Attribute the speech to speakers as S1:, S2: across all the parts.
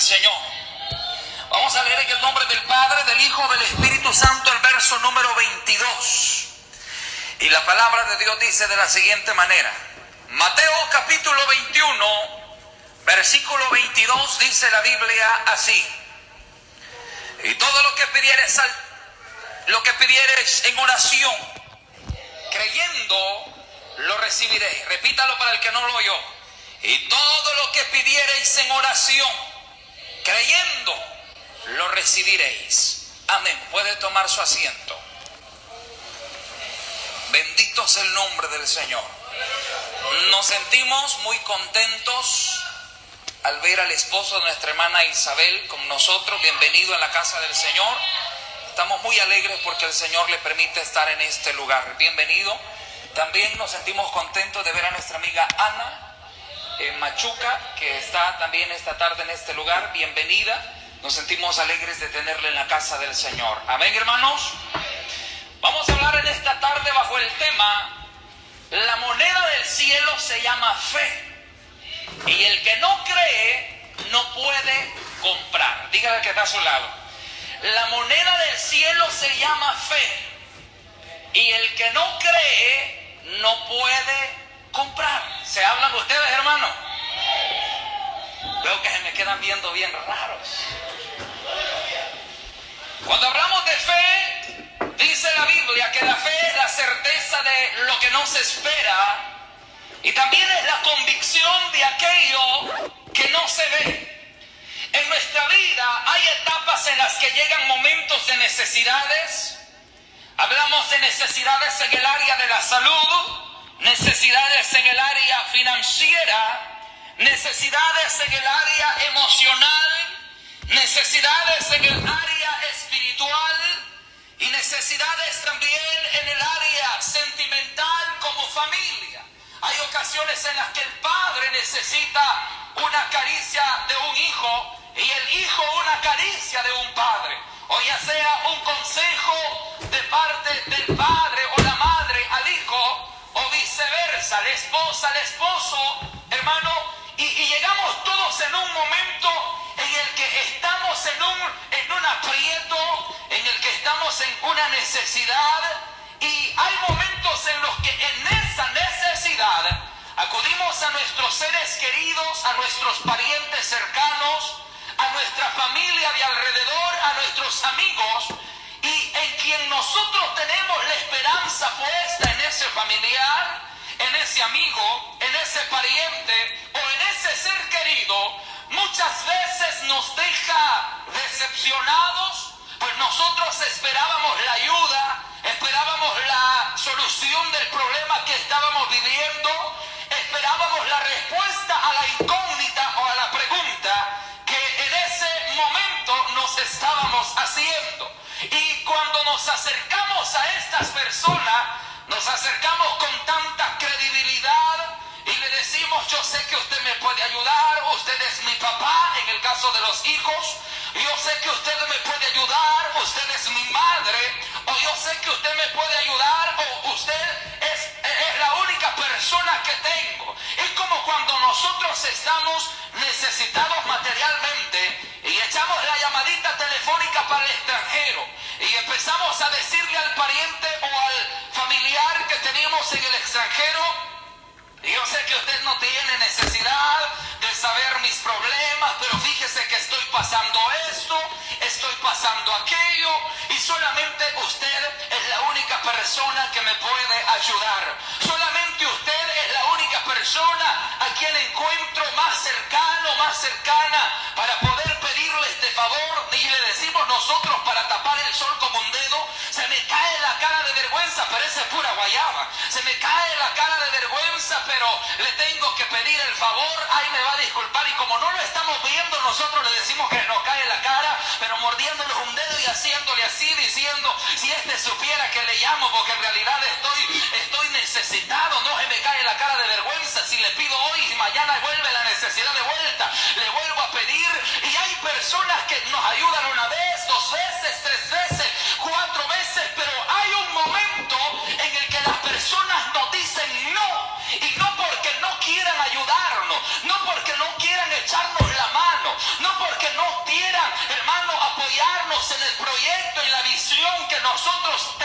S1: Señor. Vamos a leer en el nombre del Padre, del Hijo, del Espíritu Santo el verso número 22. Y la palabra de Dios dice de la siguiente manera. Mateo capítulo 21, versículo 22 dice la Biblia así. Y todo lo que pidieres, lo que pidieres en oración, creyendo, lo recibiréis. Repítalo para el que no lo oyó. Y todo lo que pidiereis en oración, creyendo, lo recibiréis. Amén. Puede tomar su asiento. Bendito es el nombre del Señor. Nos sentimos muy contentos al ver al esposo de nuestra hermana Isabel con nosotros. Bienvenido a la casa del Señor. Estamos muy alegres porque el Señor le permite estar en este lugar. Bienvenido. También nos sentimos contentos de ver a nuestra amiga Ana en Machuca, que está también esta tarde en este lugar. Bienvenida. Nos sentimos alegres de tenerle en la casa del Señor. Amén, hermanos. Vamos a hablar en esta tarde bajo el tema, la moneda del cielo se llama fe. Y el que no cree no puede comprar. Dígale que está a su lado. La moneda del cielo se llama fe. Y el que no cree no puede comprar. ¿Se hablan ustedes, hermano? Veo que se me quedan viendo bien raros. Cuando hablamos de fe, dice la Biblia que la fe es la certeza de lo que no se espera y también es la convicción de aquello que no se ve. En nuestra vida hay etapas en las que llegan momentos de necesidades. Hablamos de necesidades en el área de la salud, necesidades en el área financiera, necesidades en el área emocional, necesidades en el área espiritual y necesidades también en el área sentimental como familia. Hay ocasiones en las que el padre necesita una caricia de un hijo y el hijo una caricia de un padre. O ya sea un consejo de parte del esposa al esposo, hermano. Y, y llegamos todos en un momento en el que estamos en un, en un aprieto, en el que estamos en una necesidad y hay momentos en los que en esa necesidad acudimos a nuestros seres queridos, a nuestros parientes cercanos, a nuestra familia de alrededor, a nuestros amigos y en quien nosotros tenemos la esperanza puesta en ese familiar, en ese amigo, en ese pariente o en ese ser querido, muchas veces nos deja decepcionados, pues nosotros esperábamos la ayuda, esperábamos la solución del problema que estábamos viviendo, esperábamos la respuesta a la incógnita o a la pregunta que en ese momento nos estábamos haciendo. Y cuando nos acercamos a estas personas, nos acercamos con tanta credibilidad, y le decimos, yo sé que usted me puede ayudar, usted es mi papá en el caso de los hijos, yo sé que usted me puede ayudar, usted es mi madre, o yo sé que usted me puede ayudar, o usted es, persona que tengo. Es como cuando nosotros estamos necesitados materialmente y echamos la llamadita telefónica para el extranjero y empezamos a decirle al pariente o al familiar que teníamos en el extranjero, yo sé que usted no tiene necesidad de saber mis problemas, pero fíjese que estoy pasando esto, estoy pasando aquello, y solamente usted es la única persona que me puede ayudar. Solamente usted es la única persona a quien encuentro más cercano, más cercana, para poder pedirle este favor. Y le decimos nosotros para tapar el sol como un dedo, me cae la cara de vergüenza, pero esa es pura guayaba. Se me cae la cara de vergüenza, pero le tengo que pedir el favor, ahí me va a disculpar. Y como no lo estamos viendo, nosotros le decimos que nos cae la cara, pero mordiéndole un dedo y haciéndole así, diciendo, si este supiera que le llamo, porque en realidad estoy, estoy necesitado, no se me cae la cara de vergüenza, si le pido hoy y mañana vuelve la necesidad de vuelta, le vuelvo a pedir. Y hay personas que nos ayudan una vez, dos veces, tres en el proyecto y la visión que nosotros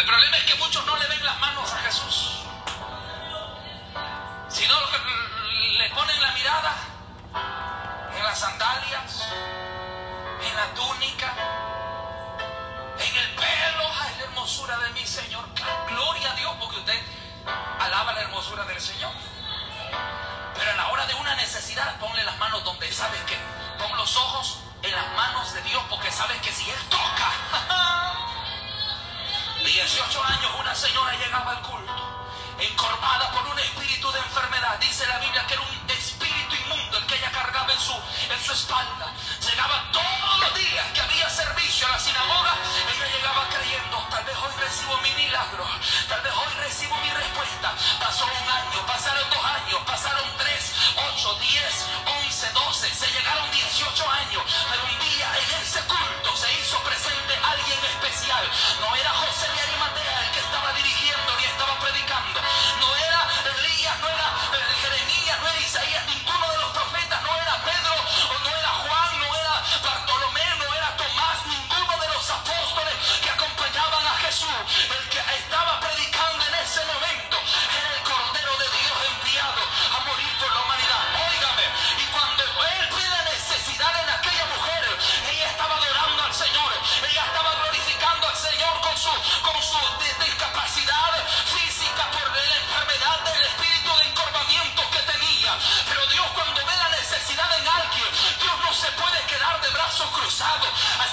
S1: El problema es que muchos no le ven las manos a Jesús, sino que le ponen la mirada en las sandalias, en la túnica, en el pelo. Ay, la hermosura de mi Señor. Gloria a Dios, porque usted alaba la hermosura del Señor. Pero a la hora de una necesidad, ponle las manos donde sabes que. Pon los ojos en las manos de Dios, porque sabes que si Él toca. 18 años una señora llegaba al culto, encorvada por un espíritu de enfermedad. Dice la Biblia que era un espíritu inmundo el que ella cargaba en su, en su espalda. Llegaba todos los días que había servicio a la sinagoga, ella llegaba creyendo, tal vez hoy recibo mi milagro, tal vez hoy recibo mi respuesta. Pasó un año, pasaron dos años, pasaron tres, ocho, diez, once, doce, se llegaron 18 años, pero un día en ese culto se alguien especial. No era José de Arimatea pasado.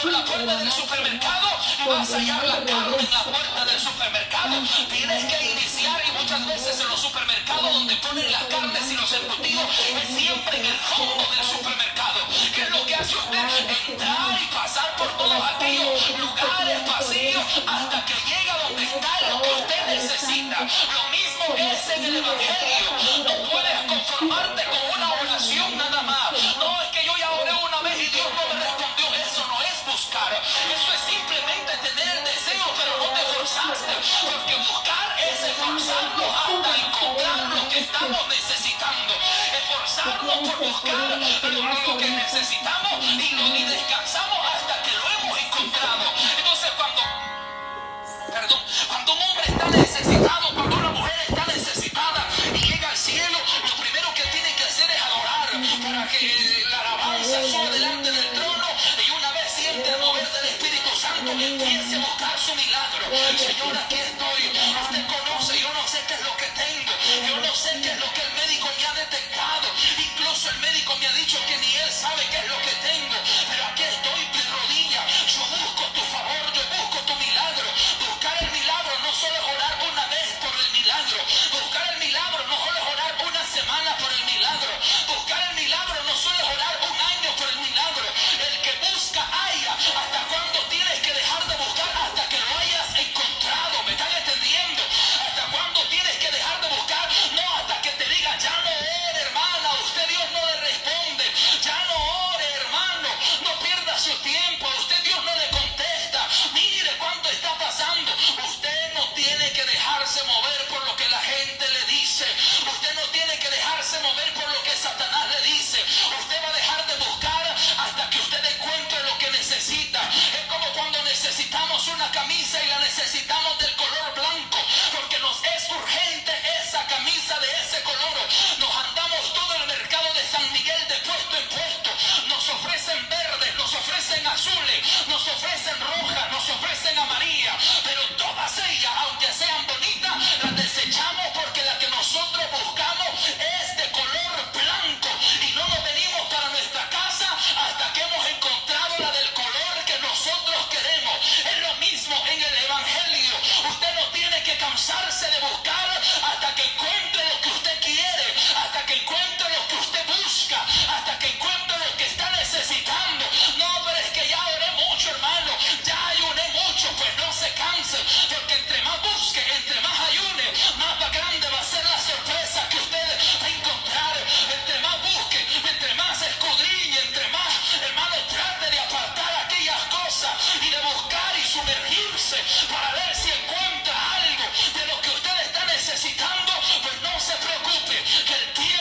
S1: por la puerta del supermercado y vas a hallar la carne en la puerta del supermercado. Tienes que iniciar y muchas veces en los supermercados donde ponen las carnes y los embutidos es siempre en el fondo del supermercado. ¿Qué es lo que hace usted? Entrar y pasar por todos aquellos lugares vacíos hasta que llega donde está lo que usted necesita. Lo mismo es en el Evangelio. No puedes conformarte con una oración nada Eso es simplemente tener el deseo, pero no te forzaste. Porque buscar es esforzarnos hasta encontrar lo que estamos necesitando. Esforzarnos por buscar lo que necesitamos y no ni descansamos hasta que lo hemos encontrado. Entonces cuando, perdón, cuando un hombre está necesitado, cuando piense buscar su milagro. Señor, aquí estoy. Usted conoce, yo no sé qué es lo que tengo. Yo no sé qué es lo que el médico me ha detectado. Incluso el médico me ha dicho de buscar hasta que encuentre lo que usted quiere, hasta que encuentre lo que usted busca, hasta que encuentre lo que está necesitando. No, pero es que ya oré mucho, hermano, ya ayuné mucho, pues no se canse, porque entre más busque, entre más ayune, más grande va a ser la sorpresa que usted va a encontrar. Entre más busque, entre más escudriñe, entre más, hermano, trate de apartar aquellas cosas y de buscar y sumergirse para se preocupe, que el tiempo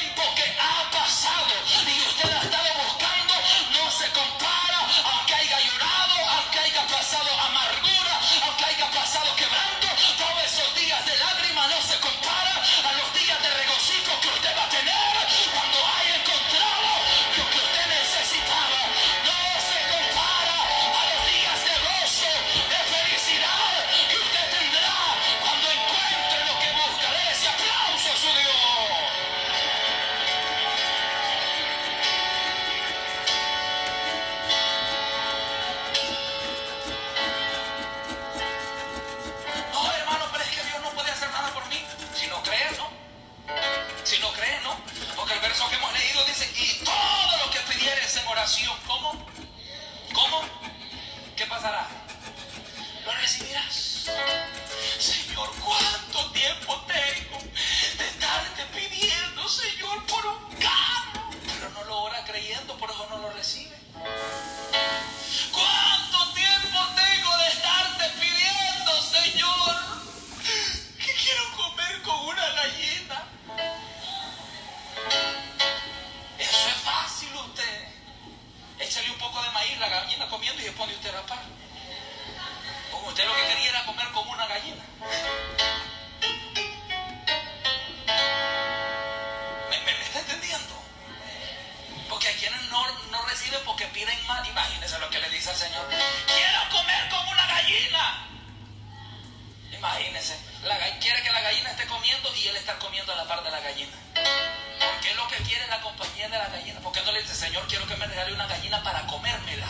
S1: Señor, quiero que me regale una gallina para comérmela.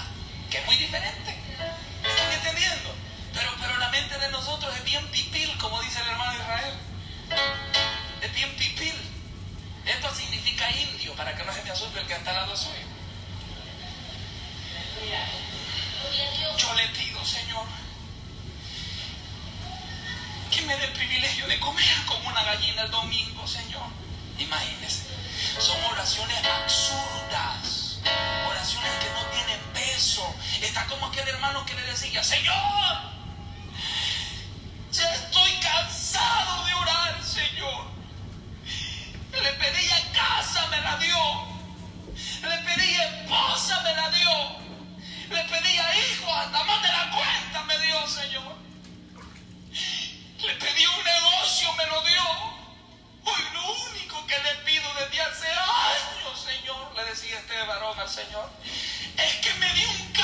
S1: Que es muy diferente. ¿Están entendiendo? Pero, pero la mente de nosotros es bien pipil, como dice el hermano Israel. Es bien pipil. Esto significa indio, para que no se me asuste el que está al lado suyo. Yo le pido, Señor, que me dé el privilegio de comer como una gallina el domingo, Señor. Imagínense. Son oraciones absurdas, como aquel hermano que le decía, Señor, ya estoy cansado de orar, Señor. Le pedía casa, me la dio. Le pedía esposa, me la dio. Le pedía hijos, hasta más de la cuenta me dio, Señor. Le pedí un negocio, me lo dio. Hoy lo único que le pido desde hace años, Señor, le decía este varón al Señor, es que me dé un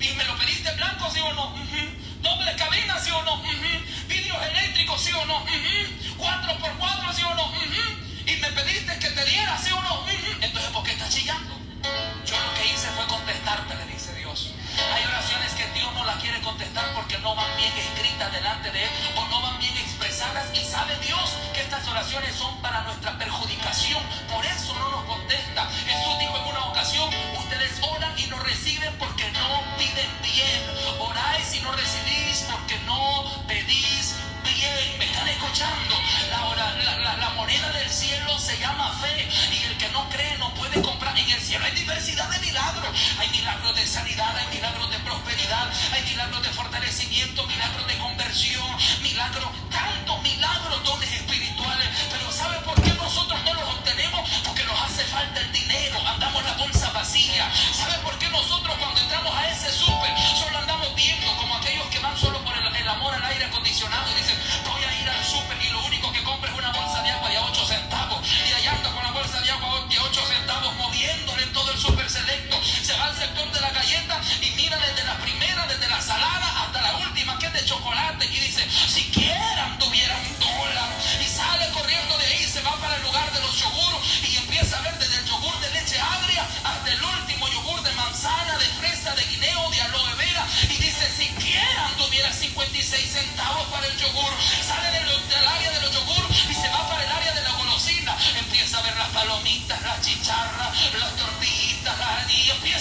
S1: Y me lo pediste blanco, sí o no. Doble cabina, sí o no. Ujú. Vidrios eléctricos, sí o no. Cuatro por cuatro, sí o no. Y me pediste que te diera, sí o no. Entonces, ¿por qué estás chillando? Yo lo que hice fue contestarte, le dice Dios. Hay oraciones que Dios no las quiere contestar porque no van bien escritas delante de Él o no van bien expresadas. Y sabe Dios que estas oraciones son para nuestra perjudicación. Por eso no nos contesta. Jesús Oráis y no recibís porque no pedís bien. ¿Me están escuchando? La, la- moneda del cielo se llama fe y el que no cree no puede comprar. En el cielo hay diversidad de milagros. Hay milagros de sanidad, hay milagros de prosperidad, hay milagros de fortalecimiento, milagros de conversión, milagros, tantos milagros, dones espirituales. Pero ¿sabe por qué nosotros no los obtenemos? Porque nos hace falta el dinero, andamos la bolsa vacía. ¿Sabe por qué nosotros cuando entramos a ese súper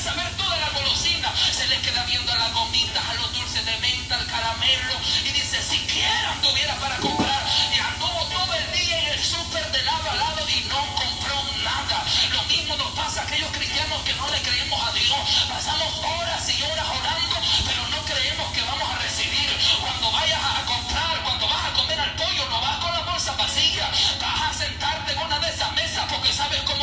S1: saber toda la golosina. Se le queda viendo a las gomitas, a los dulces de menta, al caramelo. Y dice, siquiera tuviera para comprar. Y anduvo todo el día en el súper de lado a lado y no compró nada. Lo mismo nos pasa a aquellos cristianos que no le creemos a Dios. Pasamos horas y horas orando, pero no creemos que vamos a recibir. Cuando vayas a comprar, cuando vas a comer al pollo, no vas con la bolsa vacía. Vas a sentarte en una de esas mesas porque sabes cómo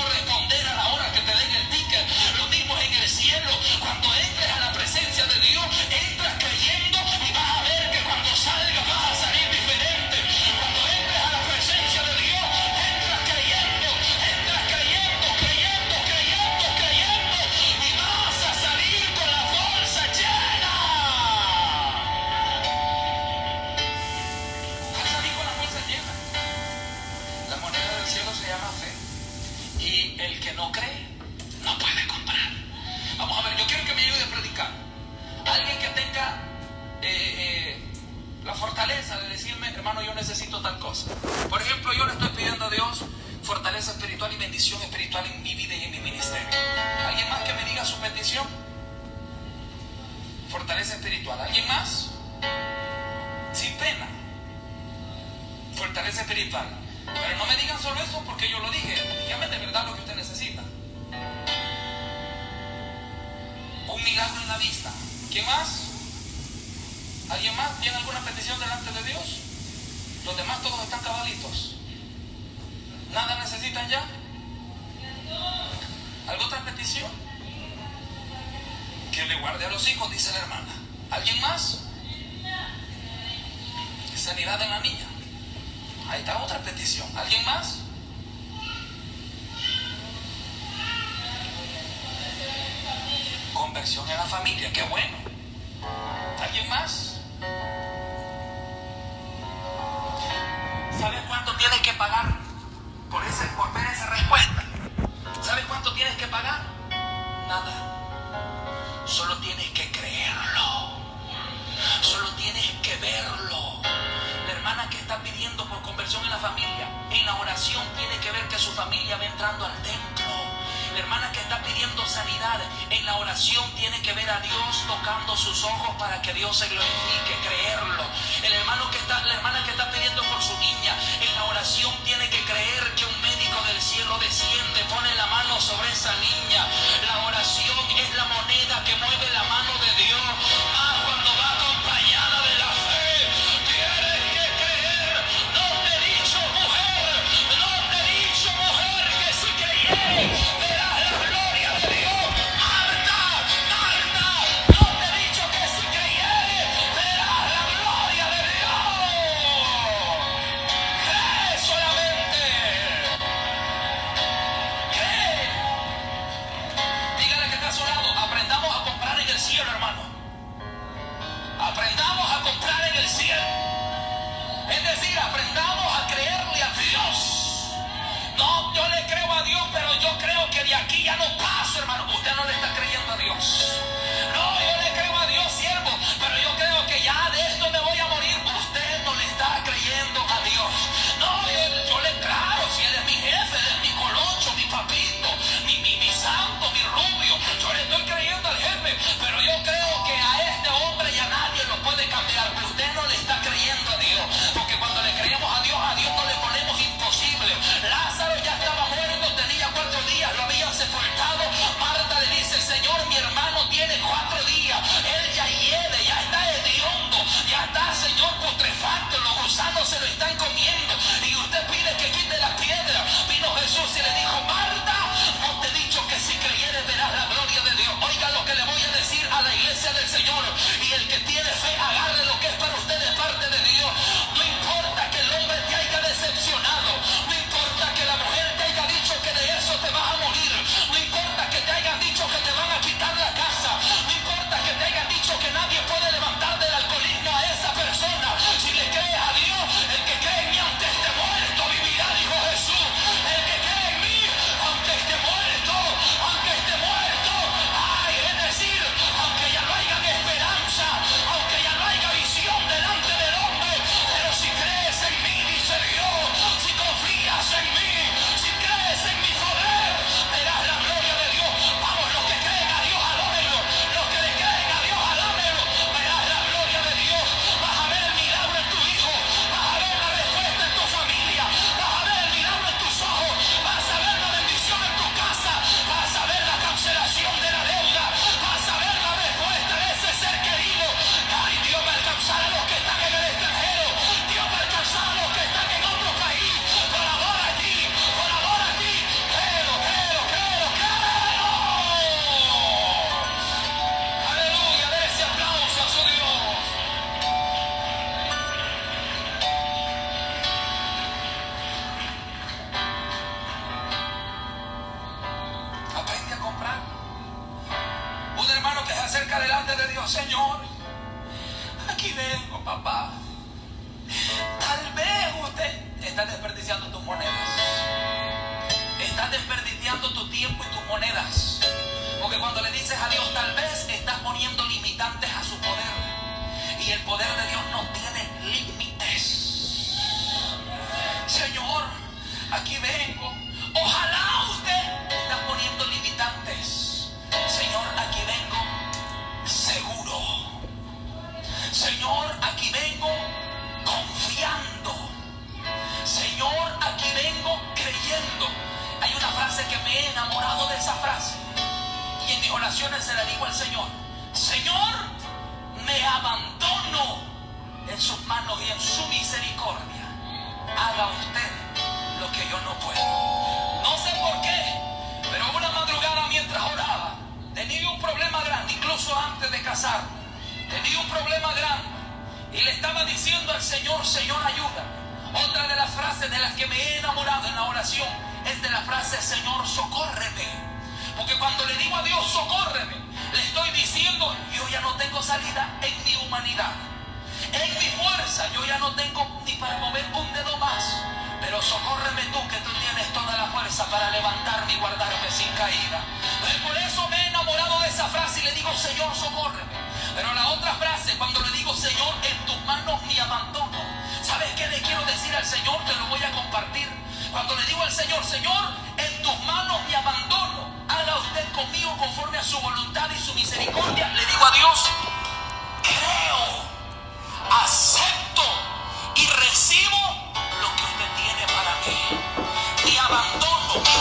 S1: Otra petición? Que le guarde a los hijos, dice la hermana. ¿Alguien más? Sanidad en la niña. Ahí está otra petición. ¿Alguien más? Conversión en la familia, qué bueno. ¿Alguien más? nada. Solo tienes que creerlo. Solo tienes que verlo. La hermana que está pidiendo por conversión en la familia, en la oración tiene que ver que su familia va entrando al templo. La hermana que está pidiendo sanidad, en la oración tiene que ver a Dios tocando sus ojos para que Dios se glorifique, creerlo. El hermano que está, la hermana que está pidiendo por su niña, en la oración tiene que creer que un del cielo desciende, pone la mano sobre esa niña. La oración es la moneda que Hallelujah. Se la digo al Señor. Señor, me abandono en sus manos y en su misericordia. Haga usted lo que yo no puedo. No sé por qué, pero una madrugada mientras oraba, tenía un problema grande, incluso antes de casarme. Tenía un problema grande y le estaba diciendo al Señor, Señor, ayuda. Otra de las frases de las que me he enamorado en la oración es de la frase, Señor, socórreme. Porque cuando le digo a Dios, socórreme, le estoy diciendo, yo ya no tengo salida en mi humanidad. En mi fuerza, yo ya no tengo ni para mover un dedo más. Pero socórreme tú, que tú tienes toda la fuerza para levantarme y guardarme sin caída. Por eso me he enamorado de esa frase y le digo, Señor, socórreme. Pero la otra frase, cuando le digo, Señor, en tus manos me abandono. ¿Sabes qué le quiero decir al Señor? Te lo voy a compartir. Cuando le digo al Señor, Señor, en tus manos me abandono haga usted conmigo conforme a su voluntad y su misericordia, le digo a Dios, creo, acepto y recibo lo que usted tiene para mí. y abandono.